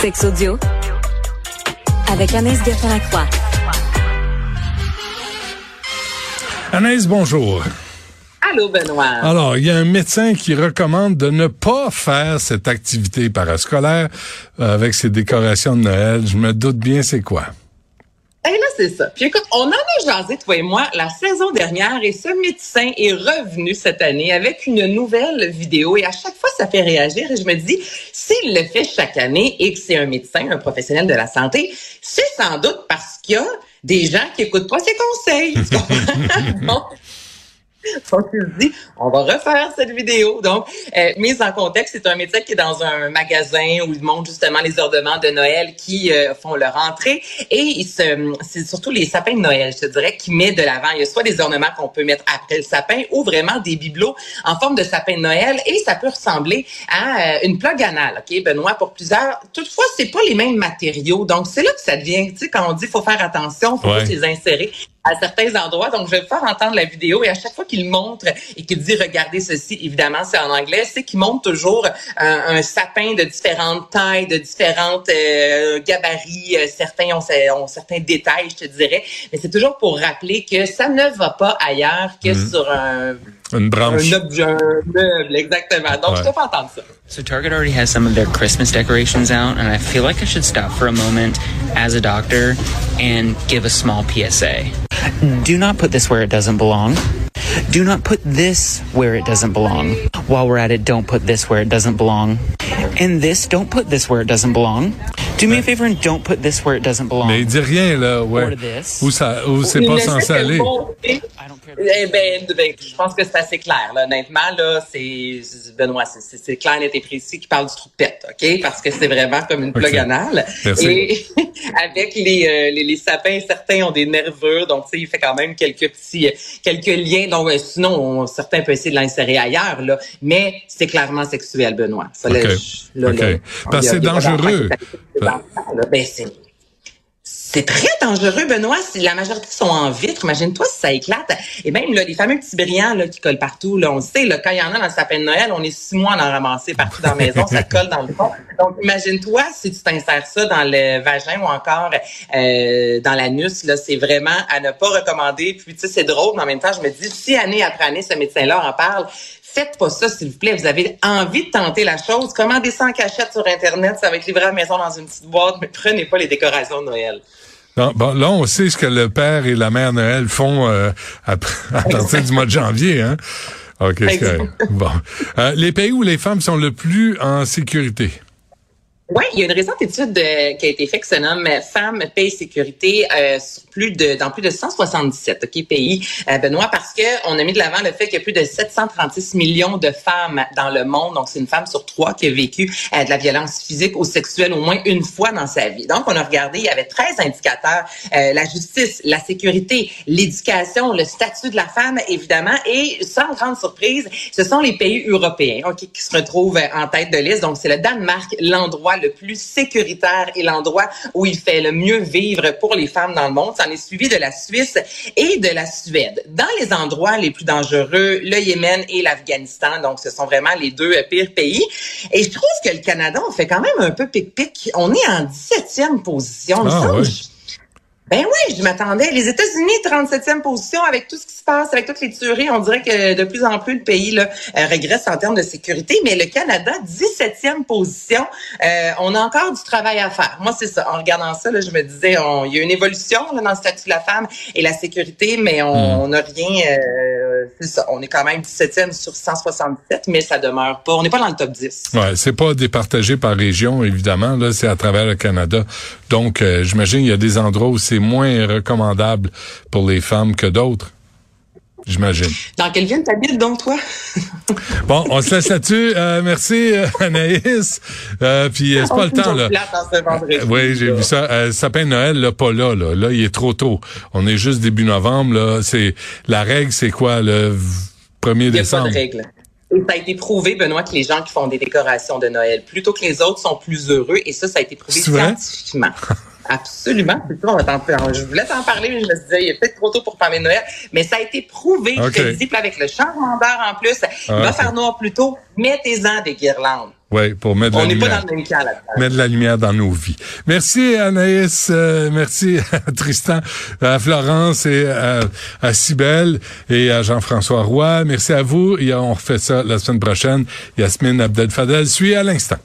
Sex audio avec Anaïs Gertin-Lacroix. Anaïs, bonjour. Allô, Benoît. Alors, il y a un médecin qui recommande de ne pas faire cette activité parascolaire euh, avec ses décorations de Noël. Je me doute bien c'est quoi. C'est ça. Puis écoute, on en a jasé, toi et moi, la saison dernière, et ce médecin est revenu cette année avec une nouvelle vidéo. Et à chaque fois, ça fait réagir. Et je me dis, s'il le fait chaque année et que c'est un médecin, un professionnel de la santé, c'est sans doute parce qu'il y a des gens qui écoutent pas ses conseils. Donc, il se dit, on va refaire cette vidéo. Donc, euh, mise en contexte, c'est un médecin qui est dans un magasin où il montre justement les ornements de Noël qui euh, font leur entrée. Et c'est surtout les sapins de Noël, je te dirais, qui met de l'avant. Il y a soit des ornements qu'on peut mettre après le sapin ou vraiment des bibelots en forme de sapin de Noël. Et ça peut ressembler à euh, une plug anale, OK, Benoît, pour plusieurs. Toutefois, c'est pas les mêmes matériaux. Donc, c'est là que ça devient, tu sais, quand on dit faut faire attention, faut Ouais. les insérer à certains endroits. Donc, je vais vous faire entendre la vidéo et à chaque fois qu'il montre et qu'il dit regardez ceci, évidemment, c'est en anglais, c'est qu'il montre toujours un, un sapin de différentes tailles, de différentes euh, gabarits. Euh, Certains ont, ont certains détails, je te dirais. Mais c'est toujours pour rappeler que ça ne va pas ailleurs que sur un, Une branche. un objet, un meuble, exactement. Donc, je te fais entendre ça. So Target already has some of their Christmas decorations out, and I feel like I should stop for a moment as a doctor and give a small PSA. Do not put this where it doesn't belong. Do not put this where it doesn't belong. While we're at it, don't put this where it doesn't belong. And this, don't put this where it doesn't belong. Do me a favor and don't put this where it doesn't belong. Mais il dit rien, là, ouais. Or this. Où ça, où c'est pas censé aller. montrer I don't care. Eh ben, ben, je pense que c'est assez clair. Là. Honnêtement, là, c'est Benoît, c'est- clair, net et précis qui parle du trou de pète, ok? Parce que c'est vraiment comme une plug anale. Merci. Et avec les, euh, les les sapins, certains ont des nervures, donc tu sais, il fait quand même quelques petits euh, quelques liens. Donc euh, sinon, on- certains peuvent essayer de l'insérer ailleurs, là. Mais c'est clairement sexuel, Benoît. Ça, là, Ok. je- là, Ok. là, Parce que c'est dangereux. Ben, c'est très dangereux, Benoît. La majorité sont en vitre, imagine-toi si ça éclate. Et même là, les fameux petits brillants là, qui collent partout, là, on sait, là, quand il y en a dans le sapin de Noël, on est six mois à en ramasser partout dans la maison, ça colle dans le fond. Donc, imagine-toi si tu t'insères ça dans le vagin ou encore euh, dans l'anus, c'est vraiment à ne pas recommander. Puis, tu sais, c'est drôle, mais en même temps, je me dis, si année après année, ce médecin-là en parle, Faites pas ça, s'il vous plaît. Vous avez envie de tenter la chose. Commandez ça en cachette sur Internet. Ça va être livré à la maison dans une petite boîte, mais prenez pas les décorations de Noël. Non, bon, là, on sait ce que le père et la mère Noël font euh, à partir du mois de janvier, hein? OK, c'est. Bon. Euh, les pays où les femmes sont le plus en sécurité? Oui, il y a une récente étude euh, qui a été faite qui se nomme Femmes, paix sécurité euh, sur plus de, dans plus de 177 ok, pays, euh, Benoît, parce que on a mis de l'avant le fait qu'il y a plus de 736 millions de femmes dans le monde. Donc, c'est une femme sur trois qui a vécu euh, de la violence physique ou sexuelle au moins une fois dans sa vie. Donc, on a regardé, il y avait 13 indicateurs, euh, la justice, la sécurité, l'éducation, le statut de la femme, évidemment, et sans grande surprise, ce sont les pays européens ok, qui se retrouvent euh, en tête de liste. Donc, c'est le Danemark, l'endroit le plus sécuritaire et l'endroit où il fait le mieux vivre pour les femmes dans le monde. Ça en est suivi de la Suisse et de la Suède. Dans les endroits les plus dangereux, le Yémen et l'Afghanistan. Donc, ce sont vraiment les deux euh, pires pays. Et je trouve que le Canada, on fait quand même un peu pic-pic. On est en 17e position. Il me semble. ouais. Ben oui, je m'attendais. Les États-Unis, 37e position, avec tout ce qui se passe, avec toutes les tueries, on dirait que de plus en plus le pays là, euh, régresse en termes de sécurité. Mais le Canada, 17e position, euh, on a encore du travail à faire. Moi, c'est ça. En regardant ça, là, je me disais, on- il y a une évolution là, dans le statut de la femme et la sécurité, mais on n'a rien. euh, c'est ça. On est quand même 17e sur 167, mais ça demeure pas. On n'est pas dans le top 10. Ouais, c'est pas départagé par région, évidemment. Là, c'est à travers le Canada. Donc, euh, j'imagine il y a des endroits où c'est moins recommandable pour les femmes que d'autres. J'imagine. Dans quelle ville t'habites donc, toi? Bon, on se laisse là-dessus. Euh, merci, euh, Anaïs. Euh, puis, euh, c'est pas le temps, là. Euh, Oui, j'ai vu ça. Euh, sapin de Noël, là, pas là, là. Là, il est trop tôt. On est juste début novembre, là. C'est, la règle, c'est quoi, le 1er Il n'y a pas décembre? de règle. Et ça a été prouvé, Benoît, que les gens qui font des décorations de Noël, plutôt que les autres, sont plus heureux. Et ça, ça a été prouvé scientifiquement. Absolument. C'est ça, on va t'en faire. Je voulais t'en parler, mais je me disais, il est peut-être trop tôt pour parler de Noël. Mais ça a été prouvé, je te dis, puis avec le changement d'heure en plus, il Ah, va ok. faire noir plus tôt. Mettez-en des guirlandes. Oui, pour mettre On la n'est pas lumière. dans le même cas là Mettre la lumière dans nos vies. Merci Anaïs, euh, merci à Tristan, à Florence et à, à Cybelle et à Jean-François Roy. Merci à vous et on refait ça la semaine prochaine. Yasmine Abdel Fadel suit à l'instant.